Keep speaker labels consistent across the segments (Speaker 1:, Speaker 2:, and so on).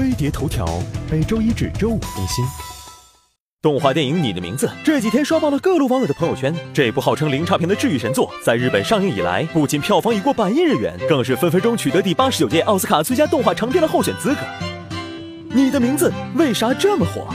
Speaker 1: 飞碟头条每周一至周五更新。动画电影《你的名字》这几天刷爆了各路网友的朋友圈。这部号称零差评的治愈神作，在日本上映以来，不仅票房已过百亿日元，更是分分钟取得第八十九届奥斯卡最佳动画长片的候选资格。你的名字为啥这么火？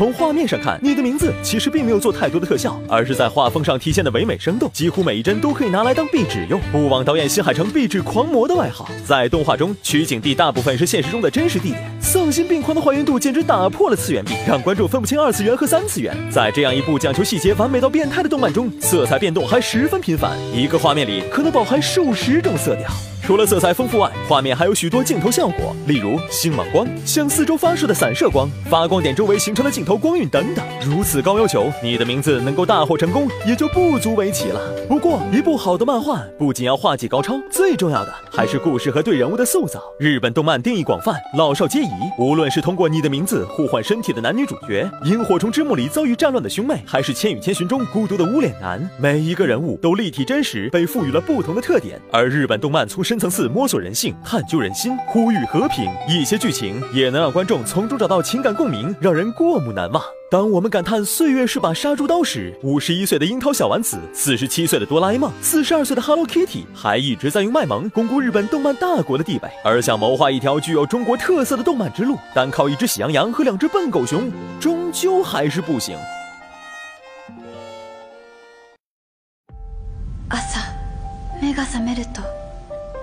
Speaker 1: 从画面上看，你的名字其实并没有做太多的特效，而是在画风上体现的唯美生动，几乎每一帧都可以拿来当壁纸用，不枉导演新海诚壁纸狂魔的外号。在动画中，取景地大部分是现实中的真实地点，丧心病狂的还原度简直打破了次元壁，让观众分不清二次元和三次元。在 这样一部讲求细节、完美到变态的动漫中，色彩变动还十分频繁，一个画面里可能饱含数十种色调。除了色彩丰富外，画面还有许多镜头效果，例如星芒光向四周发射的散射光、发光点周围形成的镜头光晕等等。如此高要求，你的名字能够大获成功也就不足为奇了。不过，一部好的漫画不仅要画技高超，最重要的还是故事和对人物的塑造。日本动漫定义广泛，老少皆宜。无论是通过你的名字互换身体的男女主角，《萤火虫之墓》里遭遇战乱的兄妹，还是《千与千寻》中孤独的无脸男，每一个人物都立体真实，被赋予了不同的特点。而日本动漫从身层次摸索人性，探究人心，呼吁和平。一些剧情也能让观众从中找到情感共鸣，让人过目难忘。当我们感叹岁月是把杀猪刀时，五十一岁的樱桃小丸子，四十七岁的哆啦 A 梦，四十二岁的 Hello Kitty，还一直在用卖萌巩固日本动漫大国的地位。而想谋划一条具有中国特色的动漫之路，单靠一只喜羊羊和两只笨狗熊，终究还是不行。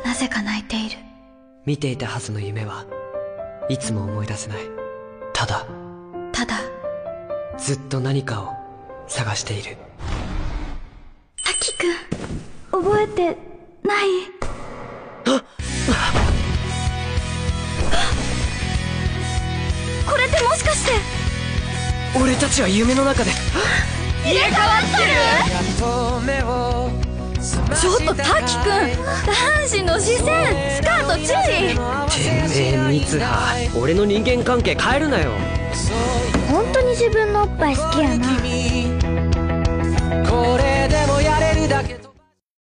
Speaker 2: なぜか泣いている
Speaker 3: 見ていたはずの夢はいつも思い出せないただ
Speaker 2: ただ
Speaker 3: ずっと何かを探している
Speaker 2: あきくん覚えてないあこれってもしかして
Speaker 3: 俺たちは夢の中で
Speaker 2: 入れ替わっちょっと滝くん男子の視線スカート注意
Speaker 3: てめえ三葉俺の人間関係変えるなよ
Speaker 4: 本当に自分のおっぱい好きやな